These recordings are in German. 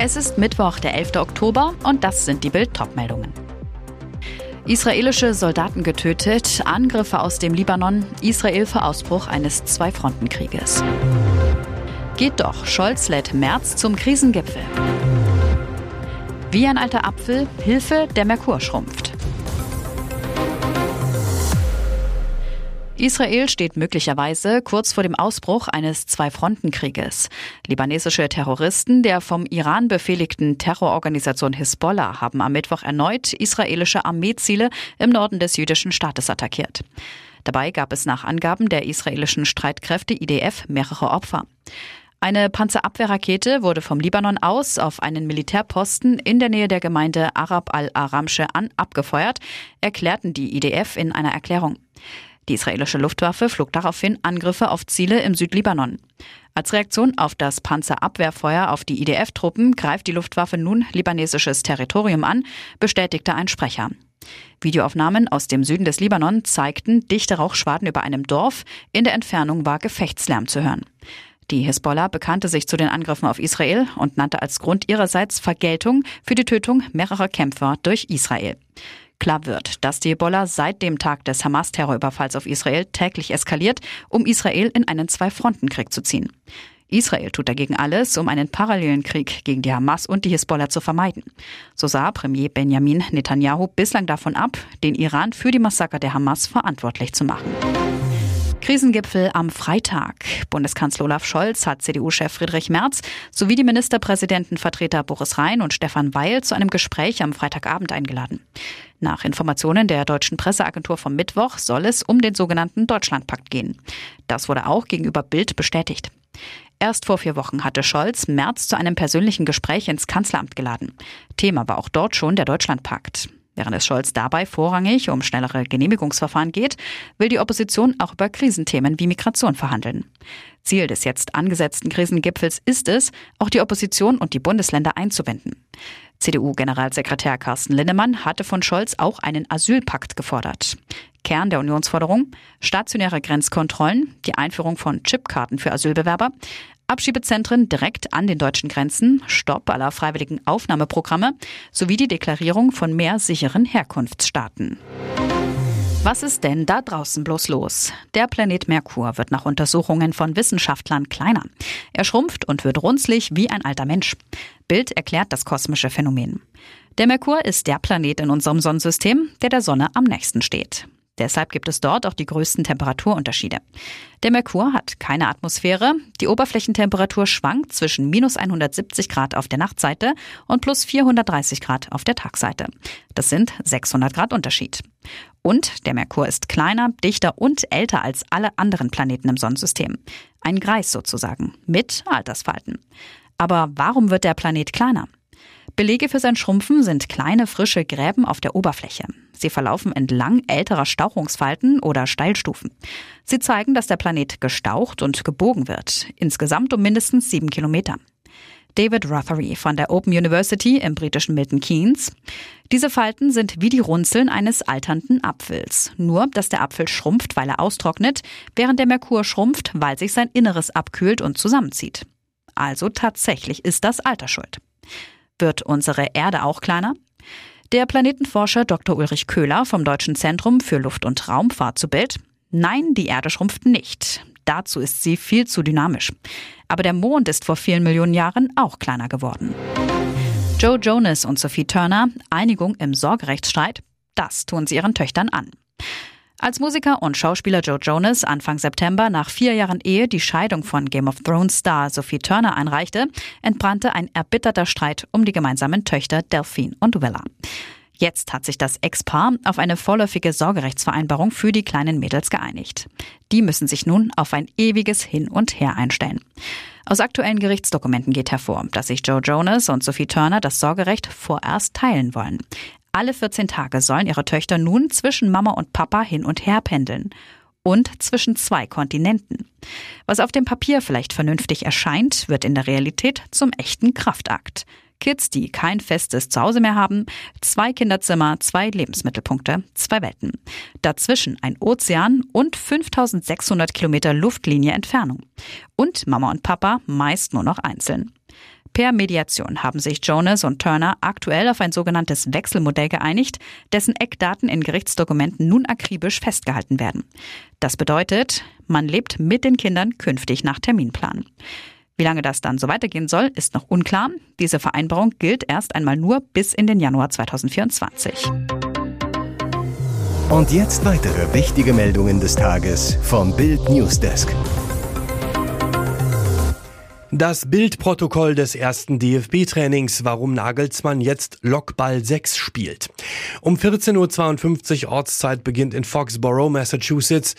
Es ist Mittwoch, der 11. Oktober und das sind die Bild meldungen Israelische Soldaten getötet, Angriffe aus dem Libanon, Israel vor Ausbruch eines Zwei-Fronten-Krieges. Geht doch, Scholz lädt März zum Krisengipfel. Wie ein alter Apfel, Hilfe, der Merkur schrumpft. Israel steht möglicherweise kurz vor dem Ausbruch eines Zwei-Fronten-Krieges. Libanesische Terroristen der vom Iran befehligten Terrororganisation Hisbollah haben am Mittwoch erneut israelische Armeeziele im Norden des jüdischen Staates attackiert. Dabei gab es nach Angaben der israelischen Streitkräfte IDF mehrere Opfer. Eine Panzerabwehrrakete wurde vom Libanon aus auf einen Militärposten in der Nähe der Gemeinde Arab al-Aramsche an abgefeuert, erklärten die IDF in einer Erklärung. Die israelische Luftwaffe flog daraufhin Angriffe auf Ziele im Südlibanon. Als Reaktion auf das Panzerabwehrfeuer auf die IDF-Truppen greift die Luftwaffe nun libanesisches Territorium an, bestätigte ein Sprecher. Videoaufnahmen aus dem Süden des Libanon zeigten dichte Rauchschwaden über einem Dorf. In der Entfernung war Gefechtslärm zu hören. Die Hisbollah bekannte sich zu den Angriffen auf Israel und nannte als Grund ihrerseits Vergeltung für die Tötung mehrerer Kämpfer durch Israel. Klar wird, dass die Ebola seit dem Tag des Hamas-Terrorüberfalls auf Israel täglich eskaliert, um Israel in einen Zwei-Fronten-Krieg zu ziehen. Israel tut dagegen alles, um einen parallelen Krieg gegen die Hamas und die Hisbollah zu vermeiden. So sah Premier Benjamin Netanyahu bislang davon ab, den Iran für die Massaker der Hamas verantwortlich zu machen. Krisengipfel am Freitag. Bundeskanzler Olaf Scholz hat CDU-Chef Friedrich Merz sowie die Ministerpräsidentenvertreter Boris Rhein und Stefan Weil zu einem Gespräch am Freitagabend eingeladen. Nach Informationen der deutschen Presseagentur vom Mittwoch soll es um den sogenannten Deutschlandpakt gehen. Das wurde auch gegenüber Bild bestätigt. Erst vor vier Wochen hatte Scholz Merz zu einem persönlichen Gespräch ins Kanzleramt geladen. Thema war auch dort schon der Deutschlandpakt. Während es Scholz dabei vorrangig um schnellere Genehmigungsverfahren geht, will die Opposition auch über Krisenthemen wie Migration verhandeln. Ziel des jetzt angesetzten Krisengipfels ist es, auch die Opposition und die Bundesländer einzubinden. CDU-Generalsekretär Carsten Linnemann hatte von Scholz auch einen Asylpakt gefordert. Kern der Unionsforderung stationäre Grenzkontrollen, die Einführung von Chipkarten für Asylbewerber, Abschiebezentren direkt an den deutschen Grenzen, Stopp aller freiwilligen Aufnahmeprogramme sowie die Deklarierung von mehr sicheren Herkunftsstaaten. Was ist denn da draußen bloß los? Der Planet Merkur wird nach Untersuchungen von Wissenschaftlern kleiner. Er schrumpft und wird runzlig wie ein alter Mensch. Bild erklärt das kosmische Phänomen. Der Merkur ist der Planet in unserem Sonnensystem, der der Sonne am nächsten steht. Deshalb gibt es dort auch die größten Temperaturunterschiede. Der Merkur hat keine Atmosphäre. Die Oberflächentemperatur schwankt zwischen minus 170 Grad auf der Nachtseite und plus 430 Grad auf der Tagseite. Das sind 600 Grad Unterschied. Und der Merkur ist kleiner, dichter und älter als alle anderen Planeten im Sonnensystem. Ein Greis sozusagen, mit Altersfalten. Aber warum wird der Planet kleiner? Belege für sein Schrumpfen sind kleine frische Gräben auf der Oberfläche. Sie verlaufen entlang älterer Stauchungsfalten oder Steilstufen. Sie zeigen, dass der Planet gestaucht und gebogen wird, insgesamt um mindestens sieben Kilometer. David Rothery von der Open University im britischen Milton Keynes. Diese Falten sind wie die Runzeln eines alternden Apfels. Nur, dass der Apfel schrumpft, weil er austrocknet, während der Merkur schrumpft, weil sich sein Inneres abkühlt und zusammenzieht. Also tatsächlich ist das Alter schuld. Wird unsere Erde auch kleiner? Der Planetenforscher Dr. Ulrich Köhler vom Deutschen Zentrum für Luft- und Raumfahrt zu Bild. Nein, die Erde schrumpft nicht. Dazu ist sie viel zu dynamisch. Aber der Mond ist vor vielen Millionen Jahren auch kleiner geworden. Joe Jonas und Sophie Turner, Einigung im Sorgerechtsstreit, das tun sie ihren Töchtern an. Als Musiker und Schauspieler Joe Jonas Anfang September nach vier Jahren Ehe die Scheidung von Game of Thrones Star Sophie Turner einreichte, entbrannte ein erbitterter Streit um die gemeinsamen Töchter Delphine und Willa. Jetzt hat sich das Ex-Paar auf eine vorläufige Sorgerechtsvereinbarung für die kleinen Mädels geeinigt. Die müssen sich nun auf ein ewiges Hin und Her einstellen. Aus aktuellen Gerichtsdokumenten geht hervor, dass sich Joe Jonas und Sophie Turner das Sorgerecht vorerst teilen wollen. Alle 14 Tage sollen ihre Töchter nun zwischen Mama und Papa hin und her pendeln. Und zwischen zwei Kontinenten. Was auf dem Papier vielleicht vernünftig erscheint, wird in der Realität zum echten Kraftakt. Kids, die kein festes Zuhause mehr haben, zwei Kinderzimmer, zwei Lebensmittelpunkte, zwei Welten. Dazwischen ein Ozean und 5600 Kilometer Luftlinie Entfernung. Und Mama und Papa meist nur noch einzeln. Per Mediation haben sich Jonas und Turner aktuell auf ein sogenanntes Wechselmodell geeinigt, dessen Eckdaten in Gerichtsdokumenten nun akribisch festgehalten werden. Das bedeutet, man lebt mit den Kindern künftig nach Terminplan. Wie lange das dann so weitergehen soll, ist noch unklar. Diese Vereinbarung gilt erst einmal nur bis in den Januar 2024. Und jetzt weitere wichtige Meldungen des Tages vom Bild Newsdesk. Das Bildprotokoll des ersten DFB-Trainings, warum Nagelsmann jetzt Lockball 6 spielt. Um 14.52 Uhr Ortszeit beginnt in Foxborough, Massachusetts,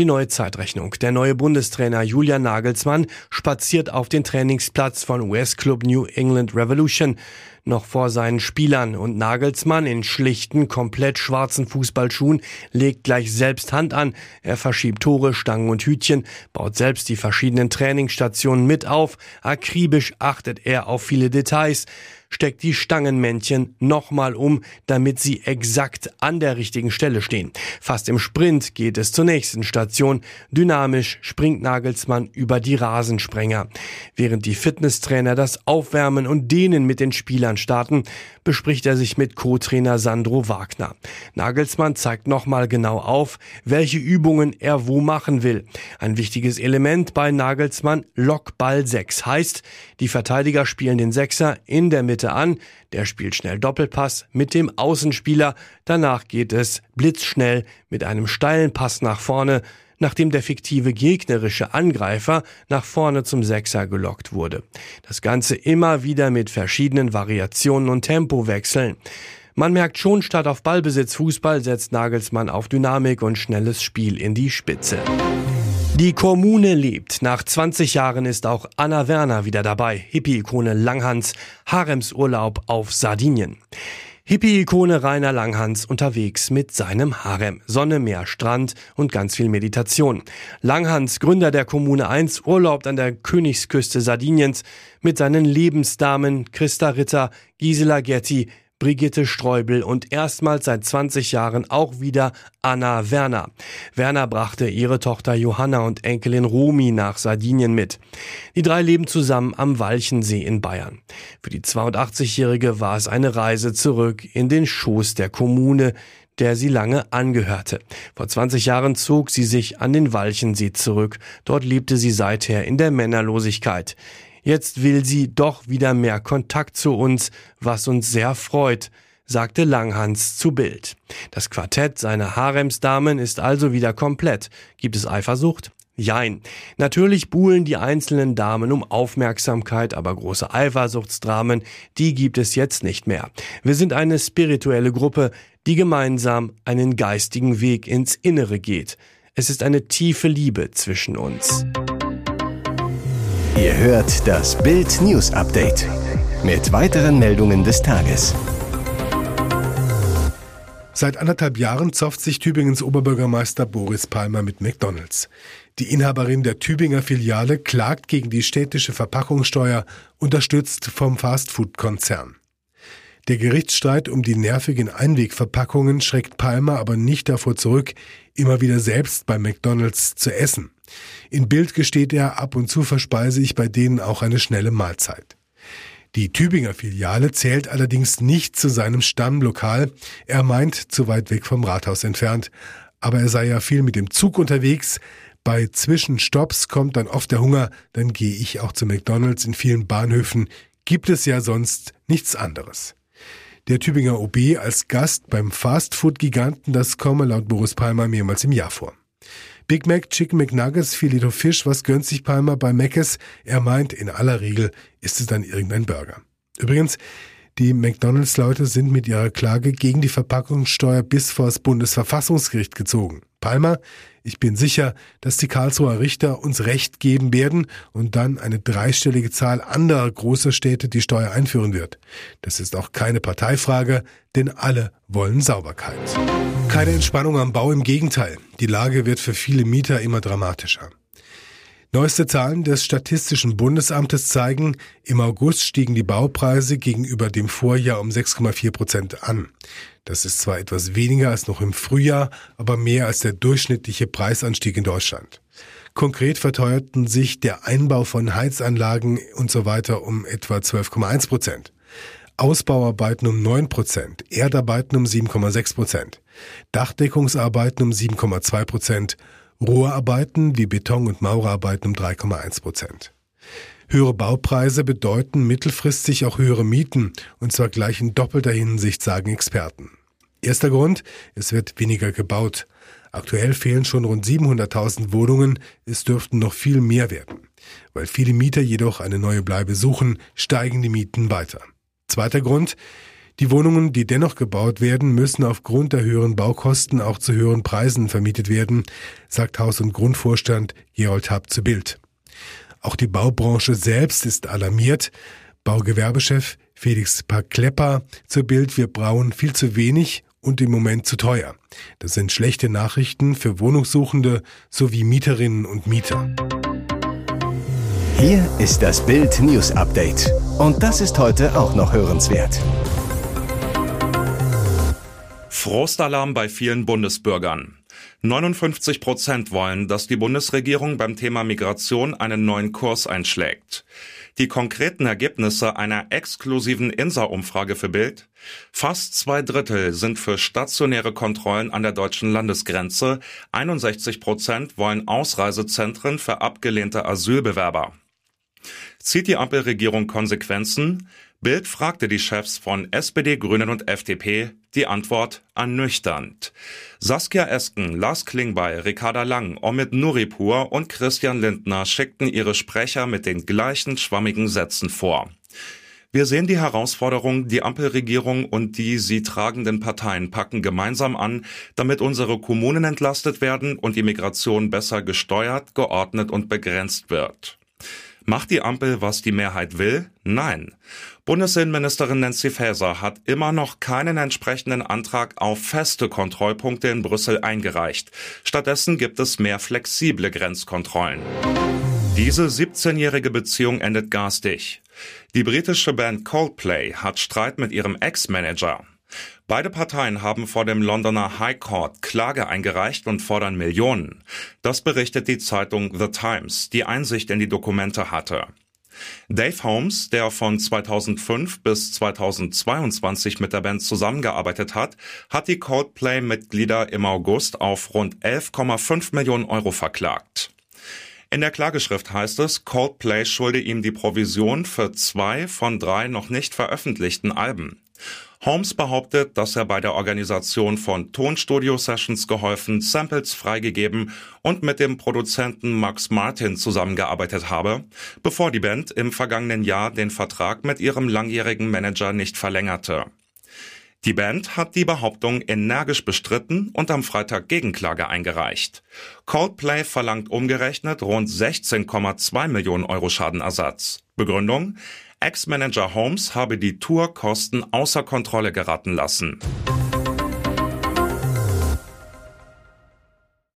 die neue Zeitrechnung. Der neue Bundestrainer Julian Nagelsmann spaziert auf den Trainingsplatz von US-Club New England Revolution noch vor seinen Spielern und Nagelsmann in schlichten, komplett schwarzen Fußballschuhen legt gleich selbst Hand an. Er verschiebt Tore, Stangen und Hütchen, baut selbst die verschiedenen Trainingsstationen mit auf. Akribisch achtet er auf viele Details steckt die Stangenmännchen nochmal um, damit sie exakt an der richtigen Stelle stehen. Fast im Sprint geht es zur nächsten Station. Dynamisch springt Nagelsmann über die Rasensprenger. Während die Fitnesstrainer das Aufwärmen und Dehnen mit den Spielern starten, bespricht er sich mit Co-Trainer Sandro Wagner. Nagelsmann zeigt nochmal genau auf, welche Übungen er wo machen will. Ein wichtiges Element bei Nagelsmann Lockball 6 heißt, die Verteidiger spielen den Sechser in der Mitte an, der spielt schnell Doppelpass mit dem Außenspieler, danach geht es blitzschnell mit einem steilen Pass nach vorne, nachdem der fiktive gegnerische Angreifer nach vorne zum Sechser gelockt wurde. Das Ganze immer wieder mit verschiedenen Variationen und Tempowechseln. Man merkt schon, statt auf Ballbesitz Fußball setzt Nagelsmann auf Dynamik und schnelles Spiel in die Spitze. Die Kommune lebt. Nach 20 Jahren ist auch Anna Werner wieder dabei. Hippie-Ikone Langhans, Haremsurlaub auf Sardinien. Hippie-Ikone Rainer Langhans unterwegs mit seinem Harem. Sonne, Meer, Strand und ganz viel Meditation. Langhans, Gründer der Kommune 1, urlaubt an der Königsküste Sardiniens mit seinen Lebensdamen Christa Ritter, Gisela Getty, Brigitte Streubel und erstmals seit 20 Jahren auch wieder Anna Werner. Werner brachte ihre Tochter Johanna und Enkelin Romi nach Sardinien mit. Die drei leben zusammen am Walchensee in Bayern. Für die 82-Jährige war es eine Reise zurück in den Schoß der Kommune, der sie lange angehörte. Vor 20 Jahren zog sie sich an den Walchensee zurück. Dort lebte sie seither in der Männerlosigkeit. Jetzt will sie doch wieder mehr Kontakt zu uns, was uns sehr freut, sagte Langhans zu Bild. Das Quartett seiner Haremsdamen ist also wieder komplett. Gibt es Eifersucht? Jein. Natürlich buhlen die einzelnen Damen um Aufmerksamkeit, aber große Eifersuchtsdramen, die gibt es jetzt nicht mehr. Wir sind eine spirituelle Gruppe, die gemeinsam einen geistigen Weg ins Innere geht. Es ist eine tiefe Liebe zwischen uns. Ihr hört das Bild News Update mit weiteren Meldungen des Tages. Seit anderthalb Jahren zofft sich Tübingens Oberbürgermeister Boris Palmer mit McDonalds. Die Inhaberin der Tübinger Filiale klagt gegen die städtische Verpackungssteuer, unterstützt vom Fastfood-Konzern. Der Gerichtsstreit um die nervigen Einwegverpackungen schreckt Palmer aber nicht davor zurück, immer wieder selbst bei McDonalds zu essen. In Bild gesteht er, ab und zu verspeise ich bei denen auch eine schnelle Mahlzeit. Die Tübinger Filiale zählt allerdings nicht zu seinem Stammlokal. Er meint, zu weit weg vom Rathaus entfernt. Aber er sei ja viel mit dem Zug unterwegs. Bei Zwischenstopps kommt dann oft der Hunger. Dann gehe ich auch zu McDonalds. In vielen Bahnhöfen gibt es ja sonst nichts anderes. Der Tübinger OB als Gast beim Fastfood-Giganten, das komme laut Boris Palmer mehrmals im Jahr vor. Big Mac, Chicken McNuggets, Filet Fisch, was gönnt sich Palmer bei Mc's? Er meint, in aller Regel ist es dann irgendein Burger. Übrigens, die McDonalds-Leute sind mit ihrer Klage gegen die Verpackungssteuer bis vor das Bundesverfassungsgericht gezogen. Palmer, ich bin sicher, dass die Karlsruher Richter uns Recht geben werden und dann eine dreistellige Zahl anderer großer Städte die Steuer einführen wird. Das ist auch keine Parteifrage, denn alle wollen Sauberkeit. Keine Entspannung am Bau, im Gegenteil. Die Lage wird für viele Mieter immer dramatischer. Neueste Zahlen des Statistischen Bundesamtes zeigen, im August stiegen die Baupreise gegenüber dem Vorjahr um 6,4 Prozent an. Das ist zwar etwas weniger als noch im Frühjahr, aber mehr als der durchschnittliche Preisanstieg in Deutschland. Konkret verteuerten sich der Einbau von Heizanlagen und so weiter um etwa 12,1 Prozent. Ausbauarbeiten um 9 Prozent, Erdarbeiten um 7,6 Prozent, Dachdeckungsarbeiten um 7,2 Prozent Rohrarbeiten wie Beton- und Maurerarbeiten um 3,1 Prozent. Höhere Baupreise bedeuten mittelfristig auch höhere Mieten, und zwar gleich in doppelter Hinsicht, sagen Experten. Erster Grund, es wird weniger gebaut. Aktuell fehlen schon rund 700.000 Wohnungen, es dürften noch viel mehr werden. Weil viele Mieter jedoch eine neue Bleibe suchen, steigen die Mieten weiter. Zweiter Grund, die Wohnungen, die dennoch gebaut werden, müssen aufgrund der höheren Baukosten auch zu höheren Preisen vermietet werden, sagt Haus- und Grundvorstand Gerold Happ zu Bild. Auch die Baubranche selbst ist alarmiert. Baugewerbechef Felix Paklepper zu Bild, wir brauen viel zu wenig und im Moment zu teuer. Das sind schlechte Nachrichten für Wohnungssuchende sowie Mieterinnen und Mieter. Hier ist das Bild News Update. Und das ist heute auch noch hörenswert. Frostalarm bei vielen Bundesbürgern. 59 Prozent wollen, dass die Bundesregierung beim Thema Migration einen neuen Kurs einschlägt. Die konkreten Ergebnisse einer exklusiven INSA-Umfrage für Bild? Fast zwei Drittel sind für stationäre Kontrollen an der deutschen Landesgrenze. 61 Prozent wollen Ausreisezentren für abgelehnte Asylbewerber. Zieht die Ampelregierung Konsequenzen? Bild fragte die Chefs von SPD, Grünen und FDP. Die Antwort ernüchternd. Saskia Esken, Lars Klingbeil, Ricarda Lang, Omid Nuripur und Christian Lindner schickten ihre Sprecher mit den gleichen schwammigen Sätzen vor. Wir sehen die Herausforderung, die Ampelregierung und die sie tragenden Parteien packen gemeinsam an, damit unsere Kommunen entlastet werden und die Migration besser gesteuert, geordnet und begrenzt wird. Macht die Ampel, was die Mehrheit will? Nein. Bundesinnenministerin Nancy Faeser hat immer noch keinen entsprechenden Antrag auf feste Kontrollpunkte in Brüssel eingereicht. Stattdessen gibt es mehr flexible Grenzkontrollen. Diese 17-jährige Beziehung endet garstig. Die britische Band Coldplay hat Streit mit ihrem Ex-Manager. Beide Parteien haben vor dem Londoner High Court Klage eingereicht und fordern Millionen. Das berichtet die Zeitung The Times, die Einsicht in die Dokumente hatte. Dave Holmes, der von 2005 bis 2022 mit der Band zusammengearbeitet hat, hat die Coldplay-Mitglieder im August auf rund 11,5 Millionen Euro verklagt. In der Klageschrift heißt es, Coldplay schulde ihm die Provision für zwei von drei noch nicht veröffentlichten Alben. Holmes behauptet, dass er bei der Organisation von Tonstudio-Sessions geholfen, Samples freigegeben und mit dem Produzenten Max Martin zusammengearbeitet habe, bevor die Band im vergangenen Jahr den Vertrag mit ihrem langjährigen Manager nicht verlängerte. Die Band hat die Behauptung energisch bestritten und am Freitag Gegenklage eingereicht. Coldplay verlangt umgerechnet rund 16,2 Millionen Euro Schadenersatz. Begründung? Ex-Manager Holmes habe die Tourkosten außer Kontrolle geraten lassen.